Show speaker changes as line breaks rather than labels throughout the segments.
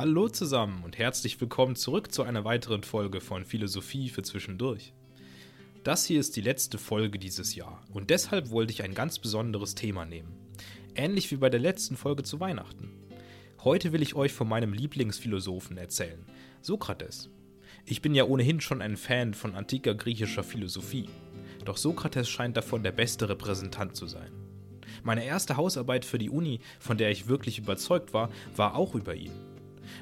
Hallo zusammen und herzlich willkommen zurück zu einer weiteren Folge von Philosophie für Zwischendurch. Das hier ist die letzte Folge dieses Jahr und deshalb wollte ich ein ganz besonderes Thema nehmen. Ähnlich wie bei der letzten Folge zu Weihnachten. Heute will ich euch von meinem Lieblingsphilosophen erzählen, Sokrates. Ich bin ja ohnehin schon ein Fan von antiker griechischer Philosophie, doch Sokrates scheint davon der beste Repräsentant zu sein. Meine erste Hausarbeit für die Uni, von der ich wirklich überzeugt war, war auch über ihn.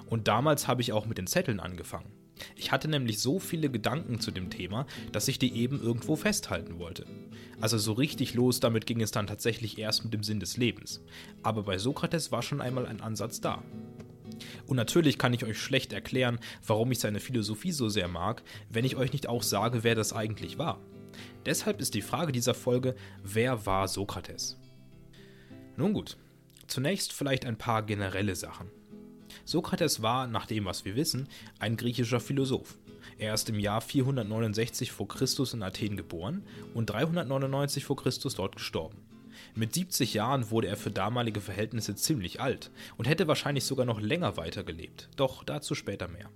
Und damals habe ich auch mit den Zetteln angefangen. Ich hatte nämlich so viele Gedanken zu dem Thema, dass ich die eben irgendwo festhalten wollte. Also so richtig los damit ging es dann tatsächlich erst mit dem Sinn des Lebens. Aber bei Sokrates war schon einmal ein Ansatz da. Und natürlich kann ich euch schlecht erklären, warum ich seine Philosophie so sehr mag, wenn ich euch nicht auch sage, wer das eigentlich war. Deshalb ist die Frage dieser Folge, wer war Sokrates? Nun gut, zunächst vielleicht ein paar generelle Sachen. Sokrates war, nach dem was wir wissen, ein griechischer Philosoph. Er ist im Jahr 469 v. Chr. in Athen geboren und 399 v. Chr. dort gestorben. Mit 70 Jahren wurde er für damalige Verhältnisse ziemlich alt und hätte wahrscheinlich sogar noch länger weitergelebt, doch dazu später mehr.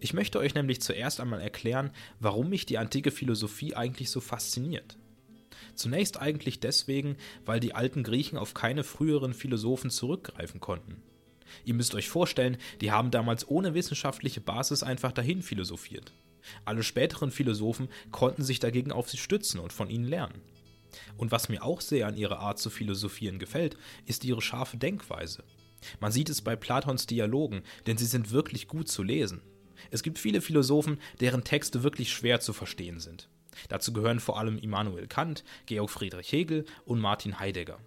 Ich möchte euch nämlich zuerst einmal erklären, warum mich die antike Philosophie eigentlich so fasziniert. Zunächst eigentlich deswegen, weil die alten Griechen auf keine früheren Philosophen zurückgreifen konnten. Ihr müsst euch vorstellen, die haben damals ohne wissenschaftliche Basis einfach dahin philosophiert. Alle späteren Philosophen konnten sich dagegen auf sie stützen und von ihnen lernen. Und was mir auch sehr an ihrer Art zu philosophieren gefällt, ist ihre scharfe Denkweise. Man sieht es bei Platons Dialogen, denn sie sind wirklich gut zu lesen. Es gibt viele Philosophen, deren Texte wirklich schwer zu verstehen sind. Dazu gehören vor allem Immanuel Kant, Georg Friedrich Hegel und Martin Heidegger.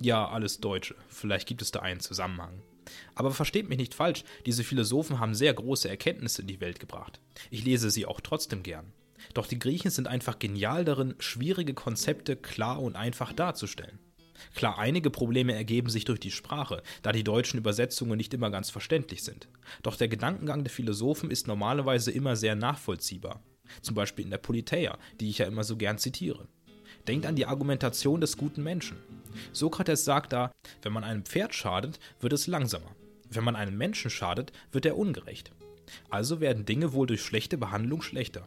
Ja, alles Deutsche, vielleicht gibt es da einen Zusammenhang. Aber versteht mich nicht falsch, diese Philosophen haben sehr große Erkenntnisse in die Welt gebracht. Ich lese sie auch trotzdem gern. Doch die Griechen sind einfach genial darin, schwierige Konzepte klar und einfach darzustellen. Klar, einige Probleme ergeben sich durch die Sprache, da die deutschen Übersetzungen nicht immer ganz verständlich sind. Doch der Gedankengang der Philosophen ist normalerweise immer sehr nachvollziehbar. Zum Beispiel in der Politeia, die ich ja immer so gern zitiere. Denkt an die Argumentation des guten Menschen. Sokrates sagt da, wenn man einem Pferd schadet, wird es langsamer. Wenn man einem Menschen schadet, wird er ungerecht. Also werden Dinge wohl durch schlechte Behandlung schlechter.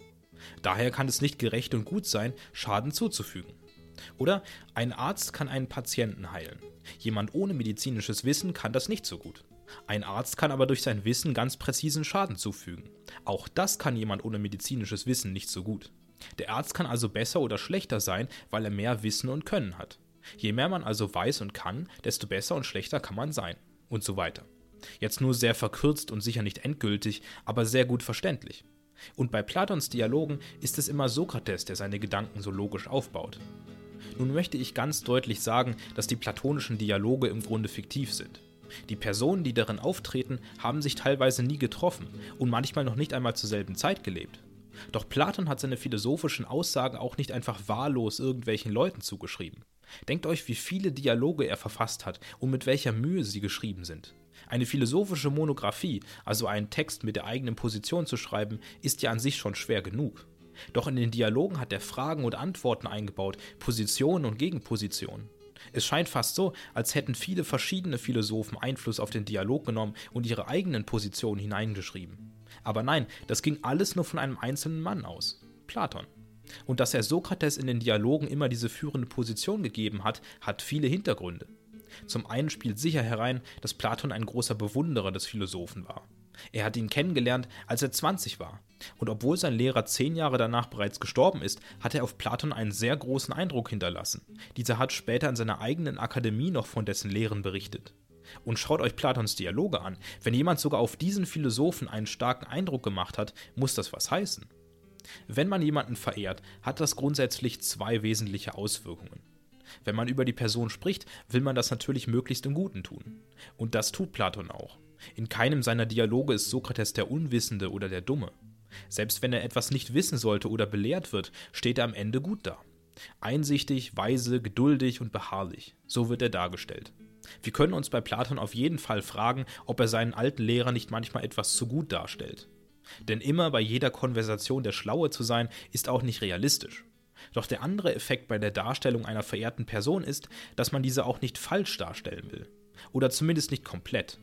Daher kann es nicht gerecht und gut sein, Schaden zuzufügen. Oder ein Arzt kann einen Patienten heilen. Jemand ohne medizinisches Wissen kann das nicht so gut. Ein Arzt kann aber durch sein Wissen ganz präzisen Schaden zufügen. Auch das kann jemand ohne medizinisches Wissen nicht so gut. Der Arzt kann also besser oder schlechter sein, weil er mehr Wissen und Können hat. Je mehr man also weiß und kann, desto besser und schlechter kann man sein. Und so weiter. Jetzt nur sehr verkürzt und sicher nicht endgültig, aber sehr gut verständlich. Und bei Platons Dialogen ist es immer Sokrates, der seine Gedanken so logisch aufbaut. Nun möchte ich ganz deutlich sagen, dass die platonischen Dialoge im Grunde fiktiv sind. Die Personen, die darin auftreten, haben sich teilweise nie getroffen und manchmal noch nicht einmal zur selben Zeit gelebt. Doch Platon hat seine philosophischen Aussagen auch nicht einfach wahllos irgendwelchen Leuten zugeschrieben. Denkt euch, wie viele Dialoge er verfasst hat und mit welcher Mühe sie geschrieben sind. Eine philosophische Monographie, also einen Text mit der eigenen Position zu schreiben, ist ja an sich schon schwer genug. Doch in den Dialogen hat er Fragen und Antworten eingebaut, Positionen und Gegenpositionen. Es scheint fast so, als hätten viele verschiedene Philosophen Einfluss auf den Dialog genommen und ihre eigenen Positionen hineingeschrieben. Aber nein, das ging alles nur von einem einzelnen Mann aus, Platon. Und dass er Sokrates in den Dialogen immer diese führende Position gegeben hat, hat viele Hintergründe. Zum einen spielt sicher herein, dass Platon ein großer Bewunderer des Philosophen war. Er hat ihn kennengelernt, als er 20 war. Und obwohl sein Lehrer zehn Jahre danach bereits gestorben ist, hat er auf Platon einen sehr großen Eindruck hinterlassen. Dieser hat später in seiner eigenen Akademie noch von dessen Lehren berichtet. Und schaut euch Platons Dialoge an. Wenn jemand sogar auf diesen Philosophen einen starken Eindruck gemacht hat, muss das was heißen. Wenn man jemanden verehrt, hat das grundsätzlich zwei wesentliche Auswirkungen. Wenn man über die Person spricht, will man das natürlich möglichst im Guten tun. Und das tut Platon auch. In keinem seiner Dialoge ist Sokrates der Unwissende oder der Dumme. Selbst wenn er etwas nicht wissen sollte oder belehrt wird, steht er am Ende gut da. Einsichtig, weise, geduldig und beharrlich. So wird er dargestellt. Wir können uns bei Platon auf jeden Fall fragen, ob er seinen alten Lehrer nicht manchmal etwas zu gut darstellt. Denn immer bei jeder Konversation der Schlaue zu sein, ist auch nicht realistisch. Doch der andere Effekt bei der Darstellung einer verehrten Person ist, dass man diese auch nicht falsch darstellen will. Oder zumindest nicht komplett.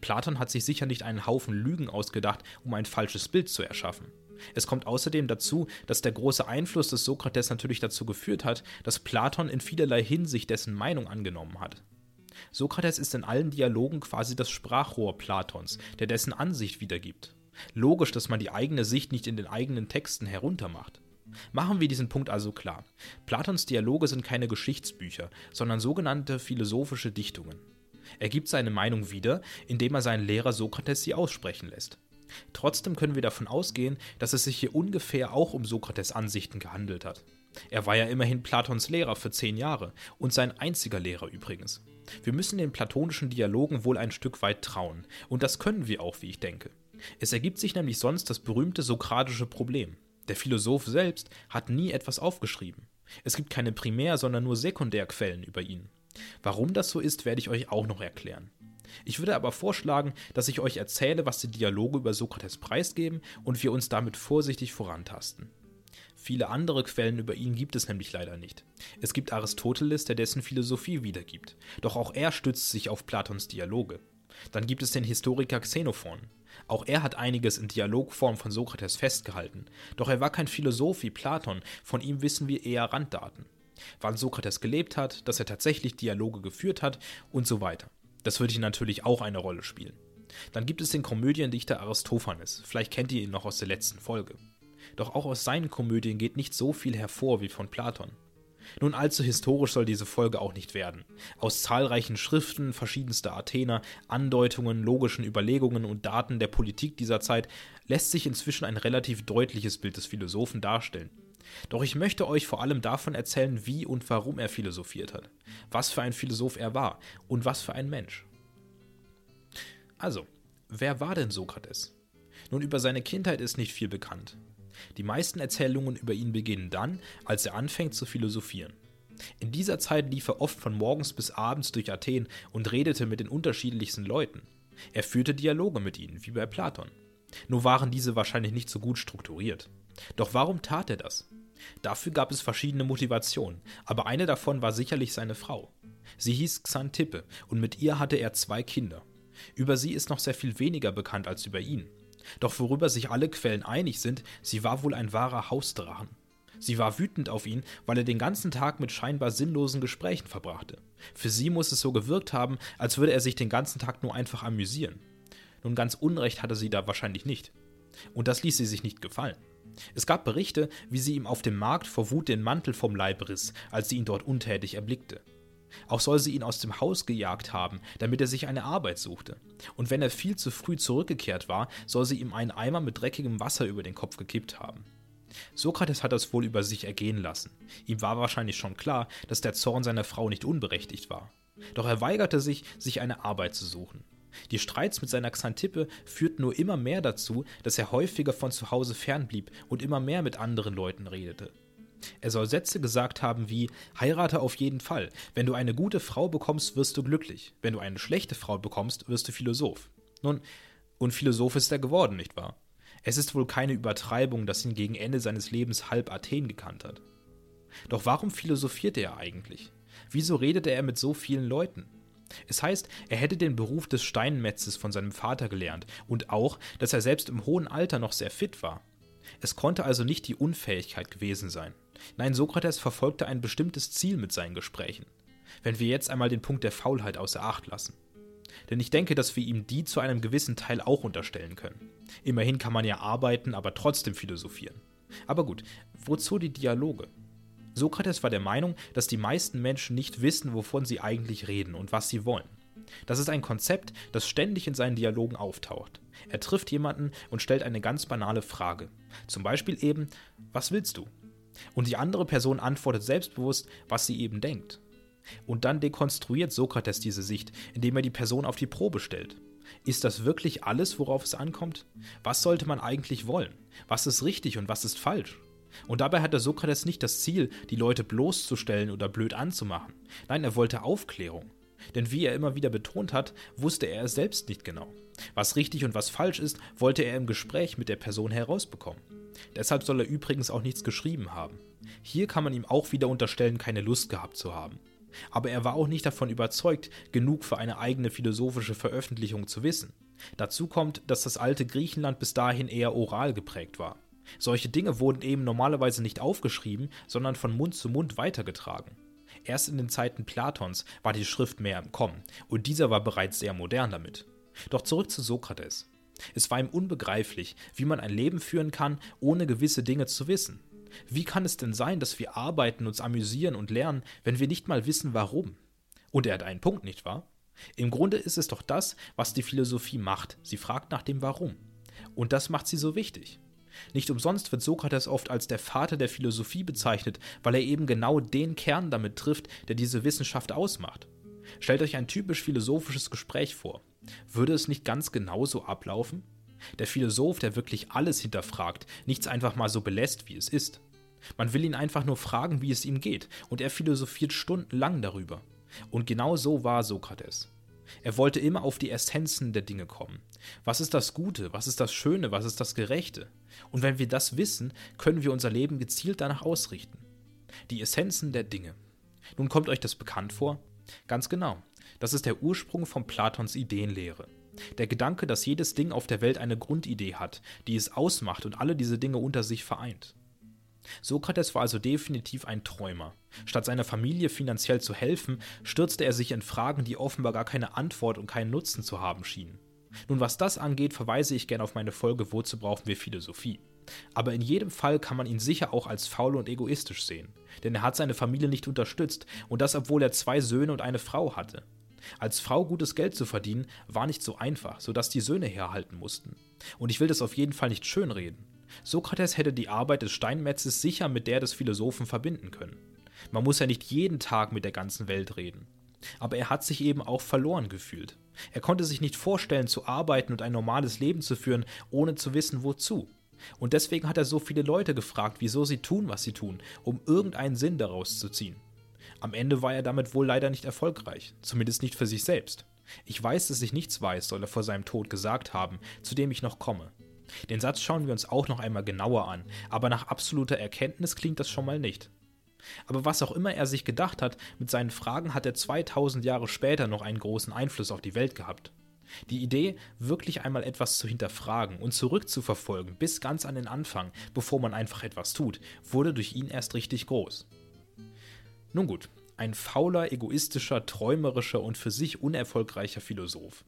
Platon hat sich sicher nicht einen Haufen Lügen ausgedacht, um ein falsches Bild zu erschaffen. Es kommt außerdem dazu, dass der große Einfluss des Sokrates natürlich dazu geführt hat, dass Platon in vielerlei Hinsicht dessen Meinung angenommen hat. Sokrates ist in allen Dialogen quasi das Sprachrohr Platons, der dessen Ansicht wiedergibt. Logisch, dass man die eigene Sicht nicht in den eigenen Texten heruntermacht. Machen wir diesen Punkt also klar. Platons Dialoge sind keine Geschichtsbücher, sondern sogenannte philosophische Dichtungen. Er gibt seine Meinung wieder, indem er seinen Lehrer Sokrates sie aussprechen lässt. Trotzdem können wir davon ausgehen, dass es sich hier ungefähr auch um Sokrates Ansichten gehandelt hat. Er war ja immerhin Platons Lehrer für zehn Jahre und sein einziger Lehrer übrigens. Wir müssen den platonischen Dialogen wohl ein Stück weit trauen, und das können wir auch, wie ich denke. Es ergibt sich nämlich sonst das berühmte sokratische Problem. Der Philosoph selbst hat nie etwas aufgeschrieben. Es gibt keine Primär-, sondern nur Sekundärquellen über ihn. Warum das so ist, werde ich euch auch noch erklären. Ich würde aber vorschlagen, dass ich euch erzähle, was die Dialoge über Sokrates preisgeben und wir uns damit vorsichtig vorantasten. Viele andere Quellen über ihn gibt es nämlich leider nicht. Es gibt Aristoteles, der dessen Philosophie wiedergibt, doch auch er stützt sich auf Platons Dialoge. Dann gibt es den Historiker Xenophon. Auch er hat einiges in Dialogform von Sokrates festgehalten, doch er war kein Philosoph wie Platon, von ihm wissen wir eher Randdaten. Wann Sokrates gelebt hat, dass er tatsächlich Dialoge geführt hat und so weiter. Das würde hier natürlich auch eine Rolle spielen. Dann gibt es den Komödiendichter Aristophanes, vielleicht kennt ihr ihn noch aus der letzten Folge. Doch auch aus seinen Komödien geht nicht so viel hervor wie von Platon. Nun allzu historisch soll diese Folge auch nicht werden. Aus zahlreichen Schriften verschiedenster Athener, Andeutungen, logischen Überlegungen und Daten der Politik dieser Zeit lässt sich inzwischen ein relativ deutliches Bild des Philosophen darstellen. Doch ich möchte euch vor allem davon erzählen, wie und warum er philosophiert hat, was für ein Philosoph er war und was für ein Mensch. Also, wer war denn Sokrates? Nun, über seine Kindheit ist nicht viel bekannt. Die meisten Erzählungen über ihn beginnen dann, als er anfängt zu philosophieren. In dieser Zeit lief er oft von morgens bis abends durch Athen und redete mit den unterschiedlichsten Leuten. Er führte Dialoge mit ihnen, wie bei Platon. Nur waren diese wahrscheinlich nicht so gut strukturiert. Doch warum tat er das? Dafür gab es verschiedene Motivationen, aber eine davon war sicherlich seine Frau. Sie hieß Xantippe und mit ihr hatte er zwei Kinder. Über sie ist noch sehr viel weniger bekannt als über ihn. Doch worüber sich alle Quellen einig sind, sie war wohl ein wahrer Hausdrachen. Sie war wütend auf ihn, weil er den ganzen Tag mit scheinbar sinnlosen Gesprächen verbrachte. Für sie muss es so gewirkt haben, als würde er sich den ganzen Tag nur einfach amüsieren. Nun ganz Unrecht hatte sie da wahrscheinlich nicht. Und das ließ sie sich nicht gefallen. Es gab Berichte, wie sie ihm auf dem Markt vor Wut den Mantel vom Leib riss, als sie ihn dort untätig erblickte. Auch soll sie ihn aus dem Haus gejagt haben, damit er sich eine Arbeit suchte. Und wenn er viel zu früh zurückgekehrt war, soll sie ihm einen Eimer mit dreckigem Wasser über den Kopf gekippt haben. Sokrates hat das wohl über sich ergehen lassen. Ihm war wahrscheinlich schon klar, dass der Zorn seiner Frau nicht unberechtigt war. Doch er weigerte sich, sich eine Arbeit zu suchen. Die Streits mit seiner Xantippe führten nur immer mehr dazu, dass er häufiger von zu Hause fernblieb und immer mehr mit anderen Leuten redete. Er soll Sätze gesagt haben wie Heirate auf jeden Fall. Wenn du eine gute Frau bekommst, wirst du glücklich. Wenn du eine schlechte Frau bekommst, wirst du Philosoph. Nun, und Philosoph ist er geworden, nicht wahr? Es ist wohl keine Übertreibung, dass ihn gegen Ende seines Lebens halb Athen gekannt hat. Doch warum philosophierte er eigentlich? Wieso redete er mit so vielen Leuten? Es heißt, er hätte den Beruf des Steinmetzes von seinem Vater gelernt und auch, dass er selbst im hohen Alter noch sehr fit war. Es konnte also nicht die Unfähigkeit gewesen sein. Nein, Sokrates verfolgte ein bestimmtes Ziel mit seinen Gesprächen. Wenn wir jetzt einmal den Punkt der Faulheit außer Acht lassen. Denn ich denke, dass wir ihm die zu einem gewissen Teil auch unterstellen können. Immerhin kann man ja arbeiten, aber trotzdem philosophieren. Aber gut, wozu die Dialoge? Sokrates war der Meinung, dass die meisten Menschen nicht wissen, wovon sie eigentlich reden und was sie wollen. Das ist ein Konzept, das ständig in seinen Dialogen auftaucht. Er trifft jemanden und stellt eine ganz banale Frage. Zum Beispiel eben, was willst du? Und die andere Person antwortet selbstbewusst, was sie eben denkt. Und dann dekonstruiert Sokrates diese Sicht, indem er die Person auf die Probe stellt. Ist das wirklich alles, worauf es ankommt? Was sollte man eigentlich wollen? Was ist richtig und was ist falsch? Und dabei hatte Sokrates nicht das Ziel, die Leute bloßzustellen oder blöd anzumachen. Nein, er wollte Aufklärung. Denn wie er immer wieder betont hat, wusste er es selbst nicht genau. Was richtig und was falsch ist, wollte er im Gespräch mit der Person herausbekommen. Deshalb soll er übrigens auch nichts geschrieben haben. Hier kann man ihm auch wieder unterstellen, keine Lust gehabt zu haben. Aber er war auch nicht davon überzeugt, genug für eine eigene philosophische Veröffentlichung zu wissen. Dazu kommt, dass das alte Griechenland bis dahin eher oral geprägt war. Solche Dinge wurden eben normalerweise nicht aufgeschrieben, sondern von Mund zu Mund weitergetragen. Erst in den Zeiten Platons war die Schrift mehr im Kommen, und dieser war bereits sehr modern damit. Doch zurück zu Sokrates. Es war ihm unbegreiflich, wie man ein Leben führen kann, ohne gewisse Dinge zu wissen. Wie kann es denn sein, dass wir arbeiten, uns amüsieren und lernen, wenn wir nicht mal wissen, warum? Und er hat einen Punkt, nicht wahr? Im Grunde ist es doch das, was die Philosophie macht. Sie fragt nach dem Warum. Und das macht sie so wichtig. Nicht umsonst wird Sokrates oft als der Vater der Philosophie bezeichnet, weil er eben genau den Kern damit trifft, der diese Wissenschaft ausmacht. Stellt euch ein typisch philosophisches Gespräch vor. Würde es nicht ganz genauso ablaufen? Der Philosoph, der wirklich alles hinterfragt, nichts einfach mal so belässt, wie es ist. Man will ihn einfach nur fragen, wie es ihm geht, und er philosophiert stundenlang darüber. Und genau so war Sokrates. Er wollte immer auf die Essenzen der Dinge kommen. Was ist das Gute? Was ist das Schöne? Was ist das Gerechte? Und wenn wir das wissen, können wir unser Leben gezielt danach ausrichten. Die Essenzen der Dinge. Nun kommt euch das bekannt vor? Ganz genau. Das ist der Ursprung von Platons Ideenlehre. Der Gedanke, dass jedes Ding auf der Welt eine Grundidee hat, die es ausmacht und alle diese Dinge unter sich vereint. Sokrates war also definitiv ein Träumer. Statt seiner Familie finanziell zu helfen, stürzte er sich in Fragen, die offenbar gar keine Antwort und keinen Nutzen zu haben schienen. Nun, was das angeht, verweise ich gerne auf meine Folge Wozu brauchen wir Philosophie. Aber in jedem Fall kann man ihn sicher auch als faul und egoistisch sehen. Denn er hat seine Familie nicht unterstützt, und das obwohl er zwei Söhne und eine Frau hatte. Als Frau gutes Geld zu verdienen, war nicht so einfach, sodass die Söhne herhalten mussten. Und ich will das auf jeden Fall nicht schönreden. Sokrates hätte die Arbeit des Steinmetzes sicher mit der des Philosophen verbinden können. Man muss ja nicht jeden Tag mit der ganzen Welt reden. Aber er hat sich eben auch verloren gefühlt. Er konnte sich nicht vorstellen, zu arbeiten und ein normales Leben zu führen, ohne zu wissen, wozu. Und deswegen hat er so viele Leute gefragt, wieso sie tun, was sie tun, um irgendeinen Sinn daraus zu ziehen. Am Ende war er damit wohl leider nicht erfolgreich, zumindest nicht für sich selbst. Ich weiß, dass ich nichts weiß, soll er vor seinem Tod gesagt haben, zu dem ich noch komme. Den Satz schauen wir uns auch noch einmal genauer an, aber nach absoluter Erkenntnis klingt das schon mal nicht. Aber was auch immer er sich gedacht hat, mit seinen Fragen hat er 2000 Jahre später noch einen großen Einfluss auf die Welt gehabt. Die Idee, wirklich einmal etwas zu hinterfragen und zurückzuverfolgen bis ganz an den Anfang, bevor man einfach etwas tut, wurde durch ihn erst richtig groß. Nun gut, ein fauler, egoistischer, träumerischer und für sich unerfolgreicher Philosoph.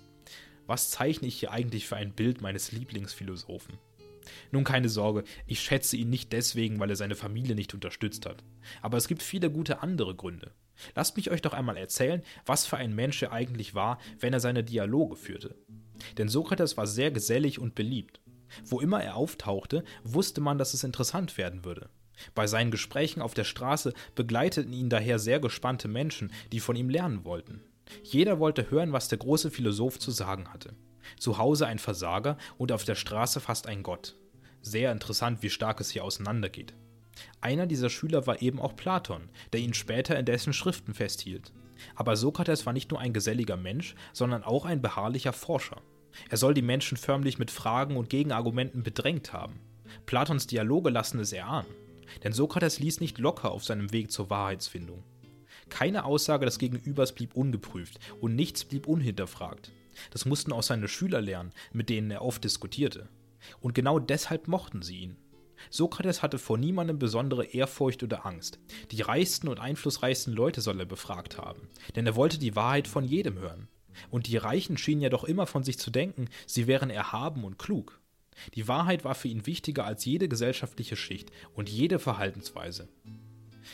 Was zeichne ich hier eigentlich für ein Bild meines Lieblingsphilosophen? Nun keine Sorge, ich schätze ihn nicht deswegen, weil er seine Familie nicht unterstützt hat. Aber es gibt viele gute andere Gründe. Lasst mich euch doch einmal erzählen, was für ein Mensch er eigentlich war, wenn er seine Dialoge führte. Denn Sokrates war sehr gesellig und beliebt. Wo immer er auftauchte, wusste man, dass es interessant werden würde. Bei seinen Gesprächen auf der Straße begleiteten ihn daher sehr gespannte Menschen, die von ihm lernen wollten. Jeder wollte hören, was der große Philosoph zu sagen hatte. Zu Hause ein Versager und auf der Straße fast ein Gott. Sehr interessant, wie stark es hier auseinandergeht. Einer dieser Schüler war eben auch Platon, der ihn später in dessen Schriften festhielt. Aber Sokrates war nicht nur ein geselliger Mensch, sondern auch ein beharrlicher Forscher. Er soll die Menschen förmlich mit Fragen und Gegenargumenten bedrängt haben. Platons Dialoge lassen es erahnen. Denn Sokrates ließ nicht locker auf seinem Weg zur Wahrheitsfindung. Keine Aussage des Gegenübers blieb ungeprüft und nichts blieb unhinterfragt. Das mussten auch seine Schüler lernen, mit denen er oft diskutierte. Und genau deshalb mochten sie ihn. Sokrates hatte vor niemandem besondere Ehrfurcht oder Angst. Die reichsten und einflussreichsten Leute soll er befragt haben, denn er wollte die Wahrheit von jedem hören. Und die Reichen schienen ja doch immer von sich zu denken, sie wären erhaben und klug. Die Wahrheit war für ihn wichtiger als jede gesellschaftliche Schicht und jede Verhaltensweise.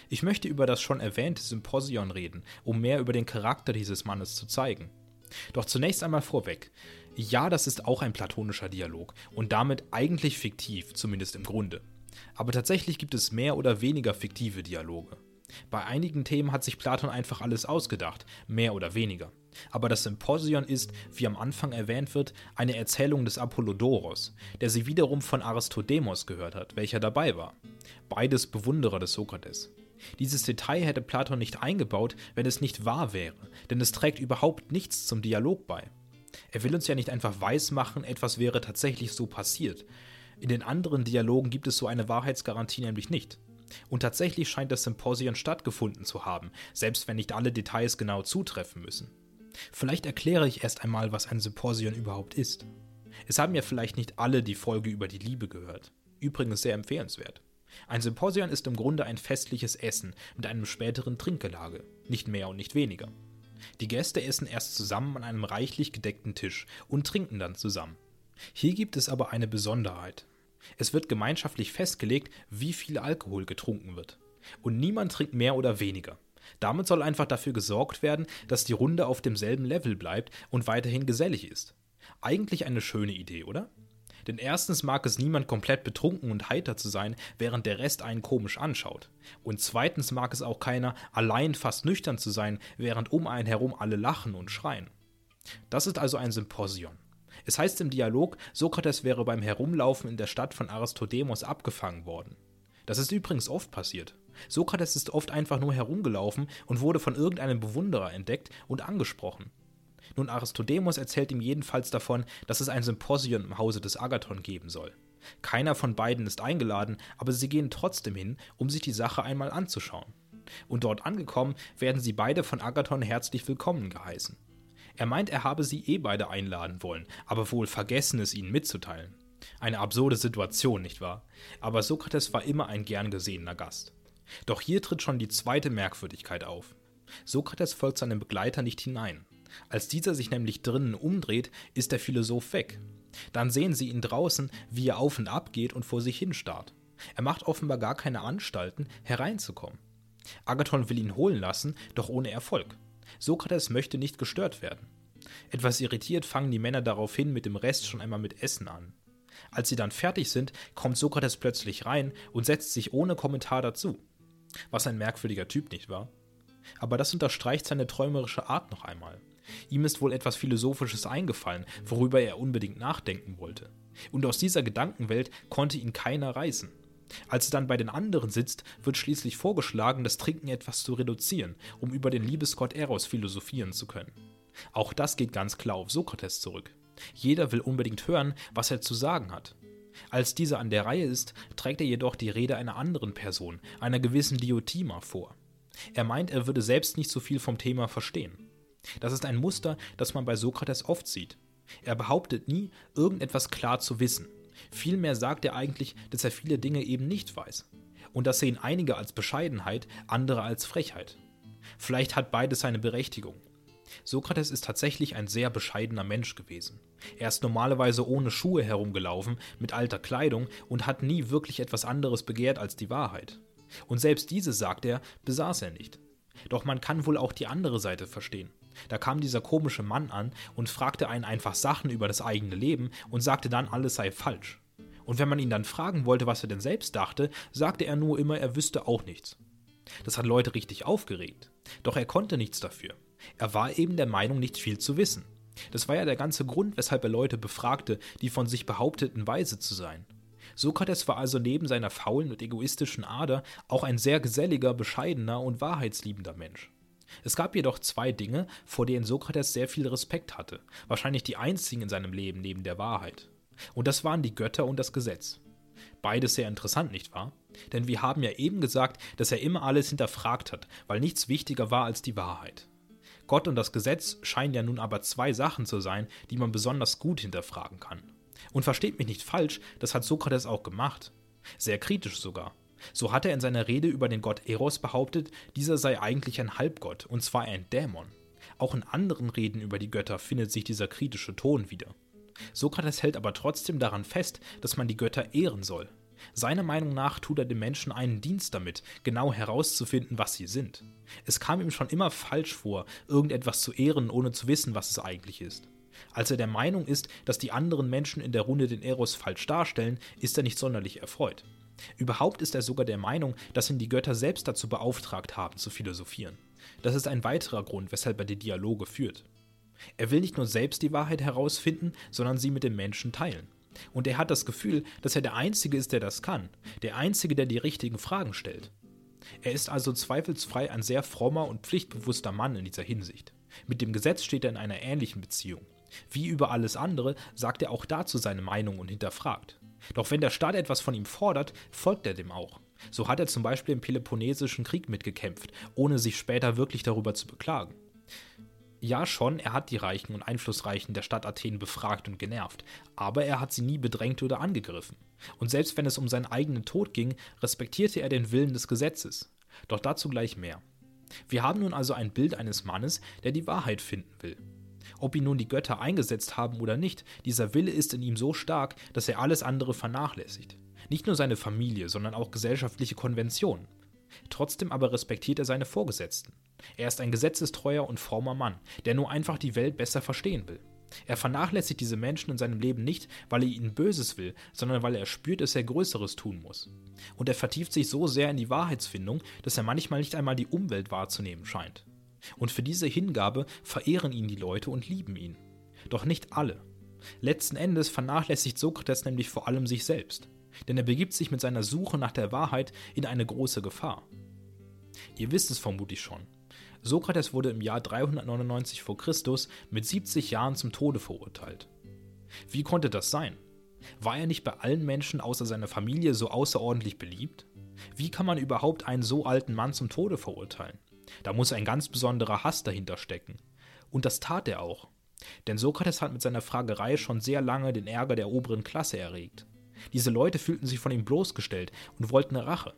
Ich möchte über das schon erwähnte Symposion reden, um mehr über den Charakter dieses Mannes zu zeigen. Doch zunächst einmal vorweg. Ja, das ist auch ein platonischer Dialog und damit eigentlich fiktiv, zumindest im Grunde. Aber tatsächlich gibt es mehr oder weniger fiktive Dialoge. Bei einigen Themen hat sich Platon einfach alles ausgedacht, mehr oder weniger. Aber das Symposion ist, wie am Anfang erwähnt wird, eine Erzählung des Apollodoros, der sie wiederum von Aristodemos gehört hat, welcher dabei war. Beides Bewunderer des Sokrates. Dieses Detail hätte Platon nicht eingebaut, wenn es nicht wahr wäre, denn es trägt überhaupt nichts zum Dialog bei. Er will uns ja nicht einfach weismachen, etwas wäre tatsächlich so passiert. In den anderen Dialogen gibt es so eine Wahrheitsgarantie nämlich nicht. Und tatsächlich scheint das Symposion stattgefunden zu haben, selbst wenn nicht alle Details genau zutreffen müssen. Vielleicht erkläre ich erst einmal, was ein Symposion überhaupt ist. Es haben ja vielleicht nicht alle die Folge über die Liebe gehört. Übrigens sehr empfehlenswert. Ein Symposion ist im Grunde ein festliches Essen mit einem späteren Trinkgelage, nicht mehr und nicht weniger. Die Gäste essen erst zusammen an einem reichlich gedeckten Tisch und trinken dann zusammen. Hier gibt es aber eine Besonderheit. Es wird gemeinschaftlich festgelegt, wie viel Alkohol getrunken wird. Und niemand trinkt mehr oder weniger. Damit soll einfach dafür gesorgt werden, dass die Runde auf demselben Level bleibt und weiterhin gesellig ist. Eigentlich eine schöne Idee, oder? Denn erstens mag es niemand komplett betrunken und heiter zu sein, während der Rest einen komisch anschaut. Und zweitens mag es auch keiner, allein fast nüchtern zu sein, während um einen herum alle lachen und schreien. Das ist also ein Symposion. Es heißt im Dialog, Sokrates wäre beim Herumlaufen in der Stadt von Aristodemos abgefangen worden. Das ist übrigens oft passiert. Sokrates ist oft einfach nur herumgelaufen und wurde von irgendeinem Bewunderer entdeckt und angesprochen. Nun, Aristodemos erzählt ihm jedenfalls davon, dass es ein Symposion im Hause des Agathon geben soll. Keiner von beiden ist eingeladen, aber sie gehen trotzdem hin, um sich die Sache einmal anzuschauen. Und dort angekommen, werden sie beide von Agathon herzlich willkommen geheißen. Er meint, er habe sie eh beide einladen wollen, aber wohl vergessen es ihnen mitzuteilen. Eine absurde Situation, nicht wahr? Aber Sokrates war immer ein gern gesehener Gast. Doch hier tritt schon die zweite Merkwürdigkeit auf. Sokrates folgt seinem Begleiter nicht hinein. Als dieser sich nämlich drinnen umdreht, ist der Philosoph weg. Dann sehen sie ihn draußen, wie er auf und ab geht und vor sich hin starrt. Er macht offenbar gar keine Anstalten, hereinzukommen. Agathon will ihn holen lassen, doch ohne Erfolg. Sokrates möchte nicht gestört werden. Etwas irritiert fangen die Männer daraufhin mit dem Rest schon einmal mit Essen an. Als sie dann fertig sind, kommt Sokrates plötzlich rein und setzt sich ohne Kommentar dazu. Was ein merkwürdiger Typ, nicht wahr? Aber das unterstreicht seine träumerische Art noch einmal. Ihm ist wohl etwas Philosophisches eingefallen, worüber er unbedingt nachdenken wollte. Und aus dieser Gedankenwelt konnte ihn keiner reißen. Als er dann bei den anderen sitzt, wird schließlich vorgeschlagen, das Trinken etwas zu reduzieren, um über den Liebesgott Eros philosophieren zu können. Auch das geht ganz klar auf Sokrates zurück. Jeder will unbedingt hören, was er zu sagen hat. Als dieser an der Reihe ist, trägt er jedoch die Rede einer anderen Person, einer gewissen Diotima, vor. Er meint, er würde selbst nicht so viel vom Thema verstehen. Das ist ein Muster, das man bei Sokrates oft sieht. Er behauptet nie, irgendetwas klar zu wissen. Vielmehr sagt er eigentlich, dass er viele Dinge eben nicht weiß. Und das sehen einige als Bescheidenheit, andere als Frechheit. Vielleicht hat beides seine Berechtigung. Sokrates ist tatsächlich ein sehr bescheidener Mensch gewesen. Er ist normalerweise ohne Schuhe herumgelaufen, mit alter Kleidung und hat nie wirklich etwas anderes begehrt als die Wahrheit. Und selbst diese, sagt er, besaß er nicht. Doch man kann wohl auch die andere Seite verstehen. Da kam dieser komische Mann an und fragte einen einfach Sachen über das eigene Leben und sagte dann, alles sei falsch. Und wenn man ihn dann fragen wollte, was er denn selbst dachte, sagte er nur immer, er wüsste auch nichts. Das hat Leute richtig aufgeregt. Doch er konnte nichts dafür. Er war eben der Meinung, nicht viel zu wissen. Das war ja der ganze Grund, weshalb er Leute befragte, die von sich behaupteten, weise zu sein. Sokrates war also neben seiner faulen und egoistischen Ader auch ein sehr geselliger, bescheidener und wahrheitsliebender Mensch. Es gab jedoch zwei Dinge, vor denen Sokrates sehr viel Respekt hatte, wahrscheinlich die einzigen in seinem Leben neben der Wahrheit. Und das waren die Götter und das Gesetz. Beides sehr interessant, nicht wahr? Denn wir haben ja eben gesagt, dass er immer alles hinterfragt hat, weil nichts wichtiger war als die Wahrheit. Gott und das Gesetz scheinen ja nun aber zwei Sachen zu sein, die man besonders gut hinterfragen kann. Und versteht mich nicht falsch, das hat Sokrates auch gemacht. Sehr kritisch sogar. So hat er in seiner Rede über den Gott Eros behauptet, dieser sei eigentlich ein Halbgott, und zwar ein Dämon. Auch in anderen Reden über die Götter findet sich dieser kritische Ton wieder. Sokrates hält aber trotzdem daran fest, dass man die Götter ehren soll. Seiner Meinung nach tut er den Menschen einen Dienst damit, genau herauszufinden, was sie sind. Es kam ihm schon immer falsch vor, irgendetwas zu ehren, ohne zu wissen, was es eigentlich ist. Als er der Meinung ist, dass die anderen Menschen in der Runde den Eros falsch darstellen, ist er nicht sonderlich erfreut. Überhaupt ist er sogar der Meinung, dass ihn die Götter selbst dazu beauftragt haben, zu philosophieren. Das ist ein weiterer Grund, weshalb er die Dialoge führt. Er will nicht nur selbst die Wahrheit herausfinden, sondern sie mit den Menschen teilen. Und er hat das Gefühl, dass er der Einzige ist, der das kann, der Einzige, der die richtigen Fragen stellt. Er ist also zweifelsfrei ein sehr frommer und pflichtbewusster Mann in dieser Hinsicht. Mit dem Gesetz steht er in einer ähnlichen Beziehung. Wie über alles andere sagt er auch dazu seine Meinung und hinterfragt. Doch wenn der Staat etwas von ihm fordert, folgt er dem auch. So hat er zum Beispiel im Peloponnesischen Krieg mitgekämpft, ohne sich später wirklich darüber zu beklagen. Ja, schon, er hat die Reichen und Einflussreichen der Stadt Athen befragt und genervt, aber er hat sie nie bedrängt oder angegriffen. Und selbst wenn es um seinen eigenen Tod ging, respektierte er den Willen des Gesetzes. Doch dazu gleich mehr. Wir haben nun also ein Bild eines Mannes, der die Wahrheit finden will. Ob ihn nun die Götter eingesetzt haben oder nicht, dieser Wille ist in ihm so stark, dass er alles andere vernachlässigt. Nicht nur seine Familie, sondern auch gesellschaftliche Konventionen. Trotzdem aber respektiert er seine Vorgesetzten. Er ist ein gesetzestreuer und frommer Mann, der nur einfach die Welt besser verstehen will. Er vernachlässigt diese Menschen in seinem Leben nicht, weil er ihnen Böses will, sondern weil er spürt, dass er Größeres tun muss. Und er vertieft sich so sehr in die Wahrheitsfindung, dass er manchmal nicht einmal die Umwelt wahrzunehmen scheint. Und für diese Hingabe verehren ihn die Leute und lieben ihn. Doch nicht alle. Letzten Endes vernachlässigt Sokrates nämlich vor allem sich selbst denn er begibt sich mit seiner Suche nach der Wahrheit in eine große Gefahr. Ihr wisst es vermutlich schon. Sokrates wurde im Jahr 399 v. Chr. mit 70 Jahren zum Tode verurteilt. Wie konnte das sein? War er nicht bei allen Menschen außer seiner Familie so außerordentlich beliebt? Wie kann man überhaupt einen so alten Mann zum Tode verurteilen? Da muss ein ganz besonderer Hass dahinter stecken. Und das tat er auch. Denn Sokrates hat mit seiner Fragerei schon sehr lange den Ärger der oberen Klasse erregt. Diese Leute fühlten sich von ihm bloßgestellt und wollten Rache.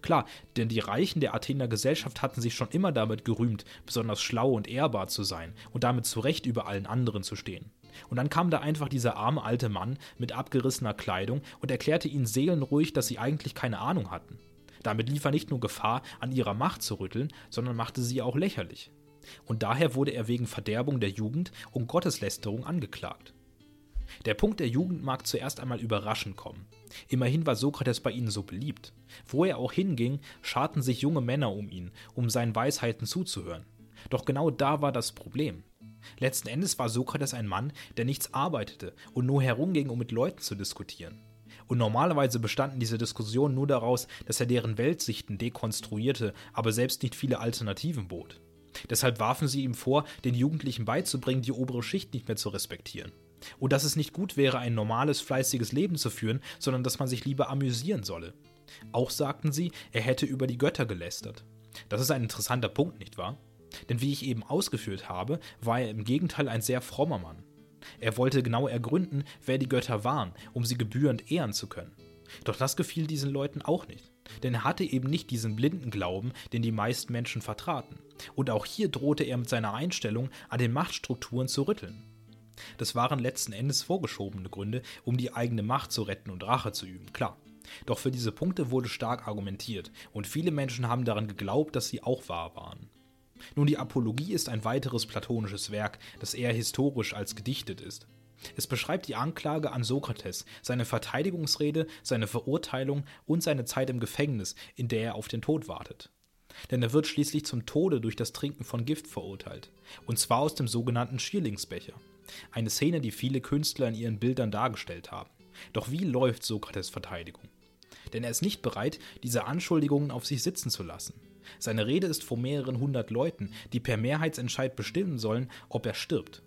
Klar, denn die Reichen der Athener Gesellschaft hatten sich schon immer damit gerühmt, besonders schlau und ehrbar zu sein und damit zu Recht über allen anderen zu stehen. Und dann kam da einfach dieser arme alte Mann mit abgerissener Kleidung und erklärte ihnen seelenruhig, dass sie eigentlich keine Ahnung hatten. Damit lief er nicht nur Gefahr, an ihrer Macht zu rütteln, sondern machte sie auch lächerlich. Und daher wurde er wegen Verderbung der Jugend und Gotteslästerung angeklagt. Der Punkt der Jugend mag zuerst einmal überraschend kommen. Immerhin war Sokrates bei ihnen so beliebt. Wo er auch hinging, scharten sich junge Männer um ihn, um seinen Weisheiten zuzuhören. Doch genau da war das Problem. Letzten Endes war Sokrates ein Mann, der nichts arbeitete und nur herumging, um mit Leuten zu diskutieren. Und normalerweise bestanden diese Diskussionen nur daraus, dass er deren Weltsichten dekonstruierte, aber selbst nicht viele Alternativen bot. Deshalb warfen sie ihm vor, den Jugendlichen beizubringen, die obere Schicht nicht mehr zu respektieren. Und dass es nicht gut wäre, ein normales, fleißiges Leben zu führen, sondern dass man sich lieber amüsieren solle. Auch sagten sie, er hätte über die Götter gelästert. Das ist ein interessanter Punkt, nicht wahr? Denn wie ich eben ausgeführt habe, war er im Gegenteil ein sehr frommer Mann. Er wollte genau ergründen, wer die Götter waren, um sie gebührend ehren zu können. Doch das gefiel diesen Leuten auch nicht, denn er hatte eben nicht diesen blinden Glauben, den die meisten Menschen vertraten. Und auch hier drohte er mit seiner Einstellung an den Machtstrukturen zu rütteln. Das waren letzten Endes vorgeschobene Gründe, um die eigene Macht zu retten und Rache zu üben, klar. Doch für diese Punkte wurde stark argumentiert, und viele Menschen haben daran geglaubt, dass sie auch wahr waren. Nun, die Apologie ist ein weiteres platonisches Werk, das eher historisch als gedichtet ist. Es beschreibt die Anklage an Sokrates, seine Verteidigungsrede, seine Verurteilung und seine Zeit im Gefängnis, in der er auf den Tod wartet. Denn er wird schließlich zum Tode durch das Trinken von Gift verurteilt, und zwar aus dem sogenannten Schierlingsbecher. Eine Szene, die viele Künstler in ihren Bildern dargestellt haben. Doch wie läuft Sokrates Verteidigung? Denn er ist nicht bereit, diese Anschuldigungen auf sich sitzen zu lassen. Seine Rede ist vor mehreren hundert Leuten, die per Mehrheitsentscheid bestimmen sollen, ob er stirbt.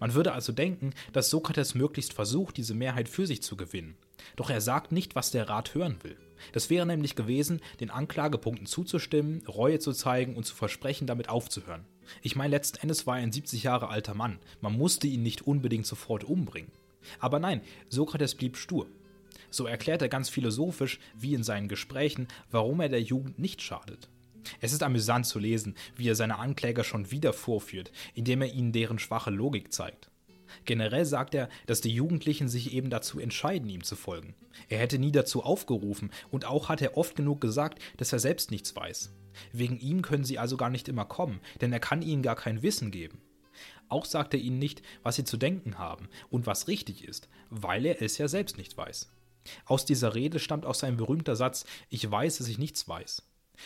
Man würde also denken, dass Sokrates möglichst versucht, diese Mehrheit für sich zu gewinnen. Doch er sagt nicht, was der Rat hören will. Das wäre nämlich gewesen, den Anklagepunkten zuzustimmen, Reue zu zeigen und zu versprechen, damit aufzuhören. Ich meine, letzten Endes war er ein 70 Jahre alter Mann. Man musste ihn nicht unbedingt sofort umbringen. Aber nein, Sokrates blieb stur. So erklärt er ganz philosophisch, wie in seinen Gesprächen, warum er der Jugend nicht schadet. Es ist amüsant zu lesen, wie er seine Ankläger schon wieder vorführt, indem er ihnen deren schwache Logik zeigt. Generell sagt er, dass die Jugendlichen sich eben dazu entscheiden, ihm zu folgen. Er hätte nie dazu aufgerufen und auch hat er oft genug gesagt, dass er selbst nichts weiß. Wegen ihm können sie also gar nicht immer kommen, denn er kann ihnen gar kein Wissen geben. Auch sagt er ihnen nicht, was sie zu denken haben und was richtig ist, weil er es ja selbst nicht weiß. Aus dieser Rede stammt auch sein berühmter Satz, ich weiß, dass ich nichts weiß.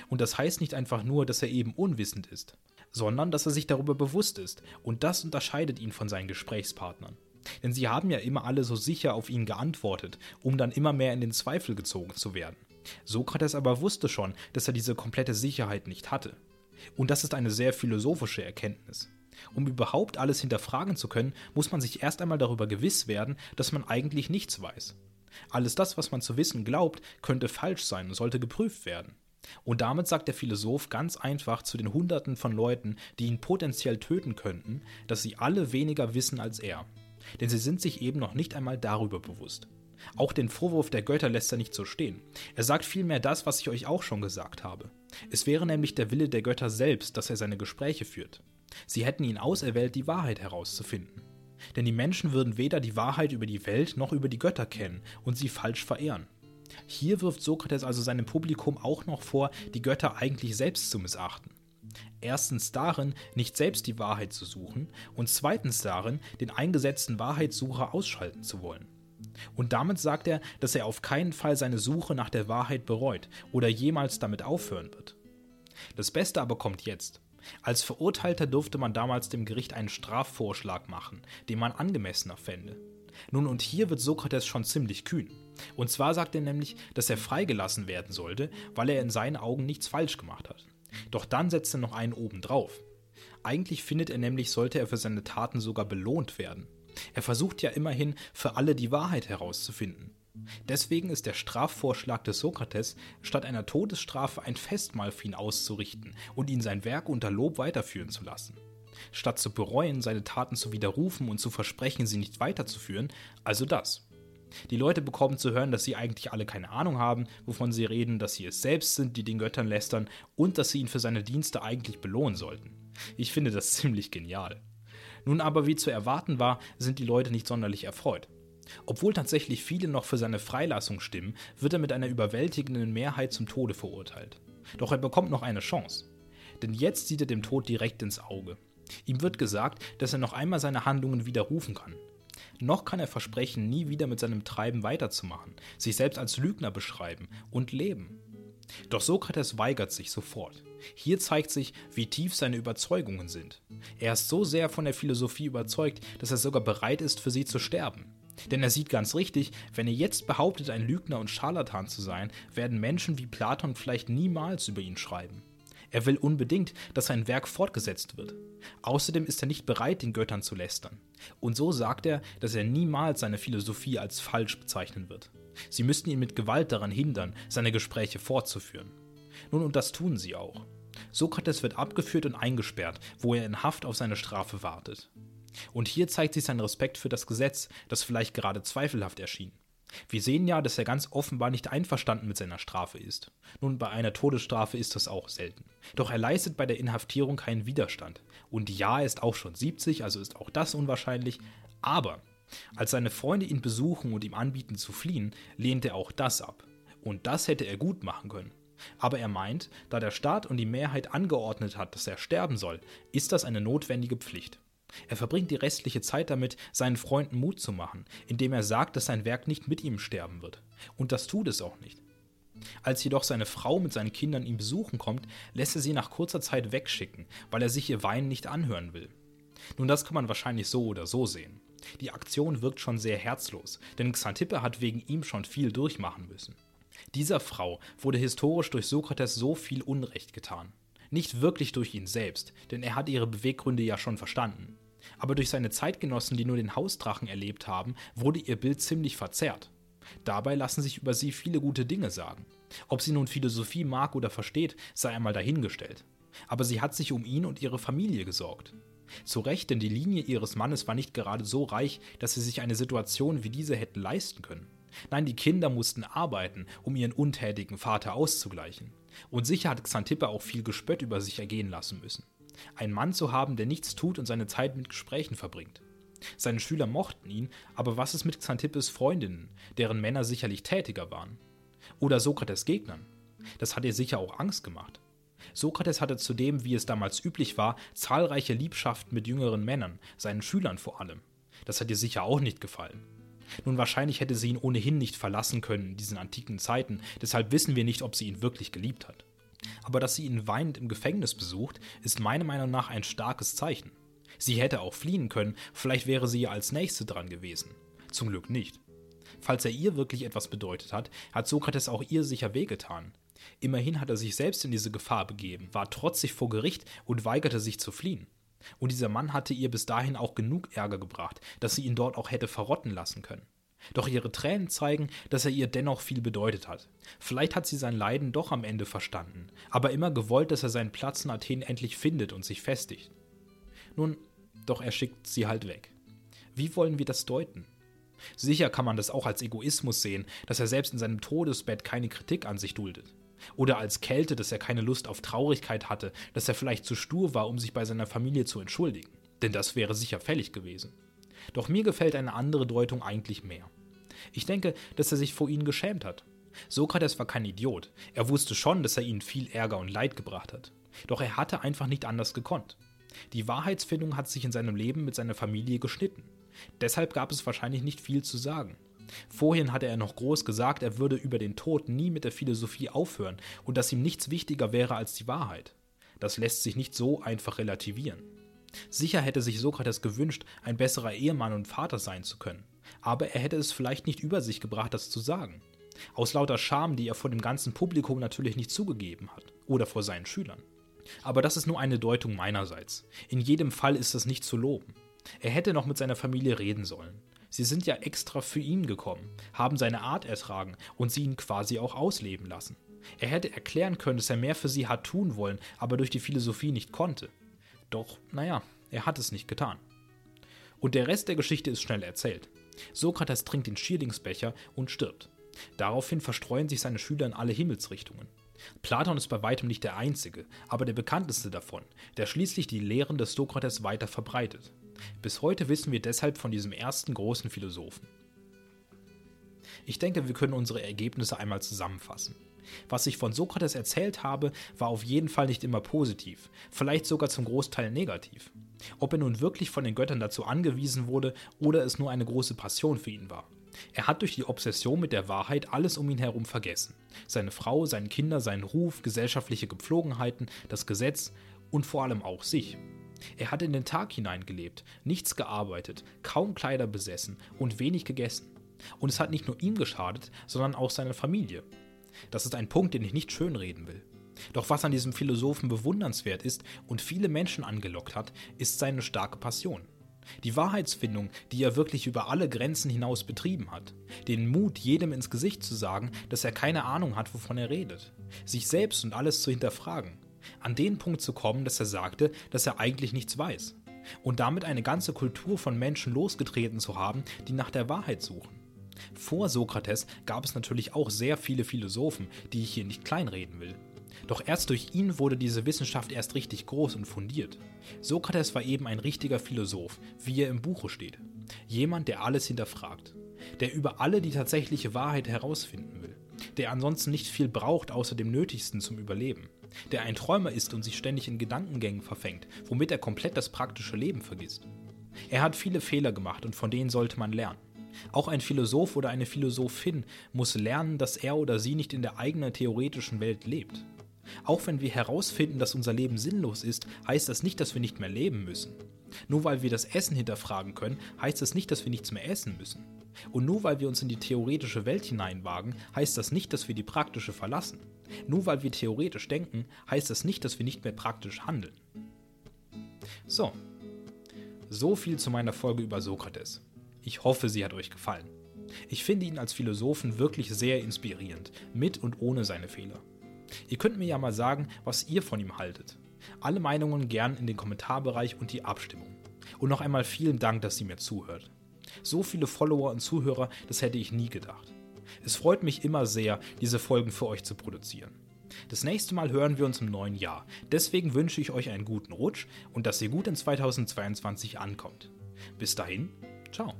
Und das heißt nicht einfach nur, dass er eben unwissend ist, sondern dass er sich darüber bewusst ist, und das unterscheidet ihn von seinen Gesprächspartnern. Denn sie haben ja immer alle so sicher auf ihn geantwortet, um dann immer mehr in den Zweifel gezogen zu werden. Sokrates aber wusste schon, dass er diese komplette Sicherheit nicht hatte. Und das ist eine sehr philosophische Erkenntnis. Um überhaupt alles hinterfragen zu können, muss man sich erst einmal darüber gewiss werden, dass man eigentlich nichts weiß. Alles das, was man zu wissen glaubt, könnte falsch sein und sollte geprüft werden. Und damit sagt der Philosoph ganz einfach zu den Hunderten von Leuten, die ihn potenziell töten könnten, dass sie alle weniger wissen als er. Denn sie sind sich eben noch nicht einmal darüber bewusst. Auch den Vorwurf der Götter lässt er nicht so stehen. Er sagt vielmehr das, was ich euch auch schon gesagt habe. Es wäre nämlich der Wille der Götter selbst, dass er seine Gespräche führt. Sie hätten ihn auserwählt, die Wahrheit herauszufinden. Denn die Menschen würden weder die Wahrheit über die Welt noch über die Götter kennen und sie falsch verehren. Hier wirft Sokrates also seinem Publikum auch noch vor, die Götter eigentlich selbst zu missachten. Erstens darin, nicht selbst die Wahrheit zu suchen und zweitens darin, den eingesetzten Wahrheitssucher ausschalten zu wollen. Und damit sagt er, dass er auf keinen Fall seine Suche nach der Wahrheit bereut oder jemals damit aufhören wird. Das Beste aber kommt jetzt. Als Verurteilter durfte man damals dem Gericht einen Strafvorschlag machen, den man angemessener fände. Nun und hier wird Sokrates schon ziemlich kühn. Und zwar sagt er nämlich, dass er freigelassen werden sollte, weil er in seinen Augen nichts falsch gemacht hat. Doch dann setzt er noch einen oben drauf. Eigentlich findet er nämlich, sollte er für seine Taten sogar belohnt werden. Er versucht ja immerhin, für alle die Wahrheit herauszufinden. Deswegen ist der Strafvorschlag des Sokrates, statt einer Todesstrafe ein Festmahl für ihn auszurichten und ihn sein Werk unter Lob weiterführen zu lassen. Statt zu bereuen, seine Taten zu widerrufen und zu versprechen, sie nicht weiterzuführen, also das. Die Leute bekommen zu hören, dass sie eigentlich alle keine Ahnung haben, wovon sie reden, dass sie es selbst sind, die den Göttern lästern und dass sie ihn für seine Dienste eigentlich belohnen sollten. Ich finde das ziemlich genial. Nun aber, wie zu erwarten war, sind die Leute nicht sonderlich erfreut. Obwohl tatsächlich viele noch für seine Freilassung stimmen, wird er mit einer überwältigenden Mehrheit zum Tode verurteilt. Doch er bekommt noch eine Chance. Denn jetzt sieht er dem Tod direkt ins Auge. Ihm wird gesagt, dass er noch einmal seine Handlungen widerrufen kann. Noch kann er versprechen, nie wieder mit seinem Treiben weiterzumachen, sich selbst als Lügner beschreiben und leben. Doch Sokrates weigert sich sofort. Hier zeigt sich, wie tief seine Überzeugungen sind. Er ist so sehr von der Philosophie überzeugt, dass er sogar bereit ist, für sie zu sterben. Denn er sieht ganz richtig, wenn er jetzt behauptet, ein Lügner und Scharlatan zu sein, werden Menschen wie Platon vielleicht niemals über ihn schreiben. Er will unbedingt, dass sein Werk fortgesetzt wird. Außerdem ist er nicht bereit, den Göttern zu lästern. Und so sagt er, dass er niemals seine Philosophie als falsch bezeichnen wird. Sie müssten ihn mit Gewalt daran hindern, seine Gespräche fortzuführen. Nun, und das tun sie auch. Sokrates wird abgeführt und eingesperrt, wo er in Haft auf seine Strafe wartet. Und hier zeigt sich sein Respekt für das Gesetz, das vielleicht gerade zweifelhaft erschien. Wir sehen ja, dass er ganz offenbar nicht einverstanden mit seiner Strafe ist. Nun, bei einer Todesstrafe ist das auch selten. Doch er leistet bei der Inhaftierung keinen Widerstand. Und ja, er ist auch schon 70, also ist auch das unwahrscheinlich. Aber als seine Freunde ihn besuchen und ihm anbieten zu fliehen, lehnt er auch das ab. Und das hätte er gut machen können. Aber er meint, da der Staat und die Mehrheit angeordnet hat, dass er sterben soll, ist das eine notwendige Pflicht. Er verbringt die restliche Zeit damit, seinen Freunden Mut zu machen, indem er sagt, dass sein Werk nicht mit ihm sterben wird. Und das tut es auch nicht. Als jedoch seine Frau mit seinen Kindern ihn besuchen kommt, lässt er sie nach kurzer Zeit wegschicken, weil er sich ihr Weinen nicht anhören will. Nun, das kann man wahrscheinlich so oder so sehen. Die Aktion wirkt schon sehr herzlos, denn Xantippe hat wegen ihm schon viel durchmachen müssen. Dieser Frau wurde historisch durch Sokrates so viel Unrecht getan. Nicht wirklich durch ihn selbst, denn er hat ihre Beweggründe ja schon verstanden. Aber durch seine Zeitgenossen, die nur den Hausdrachen erlebt haben, wurde ihr Bild ziemlich verzerrt. Dabei lassen sich über sie viele gute Dinge sagen. Ob sie nun Philosophie mag oder versteht, sei einmal dahingestellt. Aber sie hat sich um ihn und ihre Familie gesorgt. Zu Recht, denn die Linie ihres Mannes war nicht gerade so reich, dass sie sich eine Situation wie diese hätten leisten können. Nein, die Kinder mussten arbeiten, um ihren untätigen Vater auszugleichen. Und sicher hat Xantippe auch viel Gespött über sich ergehen lassen müssen. Ein Mann zu haben, der nichts tut und seine Zeit mit Gesprächen verbringt. Seine Schüler mochten ihn, aber was ist mit Xantippes Freundinnen, deren Männer sicherlich tätiger waren? Oder Sokrates Gegnern? Das hat ihr sicher auch Angst gemacht. Sokrates hatte zudem, wie es damals üblich war, zahlreiche Liebschaften mit jüngeren Männern, seinen Schülern vor allem. Das hat ihr sicher auch nicht gefallen. Nun, wahrscheinlich hätte sie ihn ohnehin nicht verlassen können in diesen antiken Zeiten, deshalb wissen wir nicht, ob sie ihn wirklich geliebt hat. Aber dass sie ihn weinend im Gefängnis besucht, ist meiner Meinung nach ein starkes Zeichen. Sie hätte auch fliehen können, vielleicht wäre sie ja als Nächste dran gewesen. Zum Glück nicht. Falls er ihr wirklich etwas bedeutet hat, hat Sokrates auch ihr sicher wehgetan. Immerhin hat er sich selbst in diese Gefahr begeben, war trotzig vor Gericht und weigerte sich zu fliehen. Und dieser Mann hatte ihr bis dahin auch genug Ärger gebracht, dass sie ihn dort auch hätte verrotten lassen können. Doch ihre Tränen zeigen, dass er ihr dennoch viel bedeutet hat. Vielleicht hat sie sein Leiden doch am Ende verstanden, aber immer gewollt, dass er seinen Platz in Athen endlich findet und sich festigt. Nun, doch er schickt sie halt weg. Wie wollen wir das deuten? Sicher kann man das auch als Egoismus sehen, dass er selbst in seinem Todesbett keine Kritik an sich duldet. Oder als Kälte, dass er keine Lust auf Traurigkeit hatte, dass er vielleicht zu stur war, um sich bei seiner Familie zu entschuldigen. Denn das wäre sicher fällig gewesen. Doch mir gefällt eine andere Deutung eigentlich mehr. Ich denke, dass er sich vor ihnen geschämt hat. Sokrates war kein Idiot. Er wusste schon, dass er ihnen viel Ärger und Leid gebracht hat. Doch er hatte einfach nicht anders gekonnt. Die Wahrheitsfindung hat sich in seinem Leben mit seiner Familie geschnitten. Deshalb gab es wahrscheinlich nicht viel zu sagen. Vorhin hatte er noch groß gesagt, er würde über den Tod nie mit der Philosophie aufhören und dass ihm nichts wichtiger wäre als die Wahrheit. Das lässt sich nicht so einfach relativieren. Sicher hätte sich Sokrates gewünscht, ein besserer Ehemann und Vater sein zu können, aber er hätte es vielleicht nicht über sich gebracht, das zu sagen. Aus lauter Scham, die er vor dem ganzen Publikum natürlich nicht zugegeben hat, oder vor seinen Schülern. Aber das ist nur eine Deutung meinerseits. In jedem Fall ist das nicht zu loben. Er hätte noch mit seiner Familie reden sollen. Sie sind ja extra für ihn gekommen, haben seine Art ertragen und sie ihn quasi auch ausleben lassen. Er hätte erklären können, dass er mehr für sie hat tun wollen, aber durch die Philosophie nicht konnte. Doch, naja, er hat es nicht getan. Und der Rest der Geschichte ist schnell erzählt. Sokrates trinkt den Schierlingsbecher und stirbt. Daraufhin verstreuen sich seine Schüler in alle Himmelsrichtungen. Platon ist bei weitem nicht der einzige, aber der bekannteste davon, der schließlich die Lehren des Sokrates weiter verbreitet. Bis heute wissen wir deshalb von diesem ersten großen Philosophen. Ich denke, wir können unsere Ergebnisse einmal zusammenfassen. Was ich von Sokrates erzählt habe, war auf jeden Fall nicht immer positiv, vielleicht sogar zum Großteil negativ. Ob er nun wirklich von den Göttern dazu angewiesen wurde oder es nur eine große Passion für ihn war. Er hat durch die Obsession mit der Wahrheit alles um ihn herum vergessen. Seine Frau, seine Kinder, seinen Ruf, gesellschaftliche Gepflogenheiten, das Gesetz und vor allem auch sich. Er hat in den Tag hineingelebt, nichts gearbeitet, kaum Kleider besessen und wenig gegessen. Und es hat nicht nur ihm geschadet, sondern auch seiner Familie. Das ist ein Punkt, den ich nicht schönreden will. Doch was an diesem Philosophen bewundernswert ist und viele Menschen angelockt hat, ist seine starke Passion. Die Wahrheitsfindung, die er wirklich über alle Grenzen hinaus betrieben hat. Den Mut, jedem ins Gesicht zu sagen, dass er keine Ahnung hat, wovon er redet. Sich selbst und alles zu hinterfragen an den Punkt zu kommen, dass er sagte, dass er eigentlich nichts weiß. Und damit eine ganze Kultur von Menschen losgetreten zu haben, die nach der Wahrheit suchen. Vor Sokrates gab es natürlich auch sehr viele Philosophen, die ich hier nicht kleinreden will. Doch erst durch ihn wurde diese Wissenschaft erst richtig groß und fundiert. Sokrates war eben ein richtiger Philosoph, wie er im Buche steht. Jemand, der alles hinterfragt. Der über alle die tatsächliche Wahrheit herausfinden will. Der ansonsten nicht viel braucht außer dem Nötigsten zum Überleben der ein Träumer ist und sich ständig in Gedankengängen verfängt, womit er komplett das praktische Leben vergisst. Er hat viele Fehler gemacht und von denen sollte man lernen. Auch ein Philosoph oder eine Philosophin muss lernen, dass er oder sie nicht in der eigenen theoretischen Welt lebt. Auch wenn wir herausfinden, dass unser Leben sinnlos ist, heißt das nicht, dass wir nicht mehr leben müssen. Nur weil wir das Essen hinterfragen können, heißt das nicht, dass wir nichts mehr essen müssen. Und nur weil wir uns in die theoretische Welt hineinwagen, heißt das nicht, dass wir die praktische verlassen. Nur weil wir theoretisch denken, heißt das nicht, dass wir nicht mehr praktisch handeln. So, so viel zu meiner Folge über Sokrates. Ich hoffe, sie hat euch gefallen. Ich finde ihn als Philosophen wirklich sehr inspirierend, mit und ohne seine Fehler. Ihr könnt mir ja mal sagen, was ihr von ihm haltet. Alle Meinungen gern in den Kommentarbereich und die Abstimmung. Und noch einmal vielen Dank, dass ihr mir zuhört. So viele Follower und Zuhörer, das hätte ich nie gedacht. Es freut mich immer sehr, diese Folgen für euch zu produzieren. Das nächste Mal hören wir uns im neuen Jahr. Deswegen wünsche ich euch einen guten Rutsch und dass ihr gut in 2022 ankommt. Bis dahin, Ciao.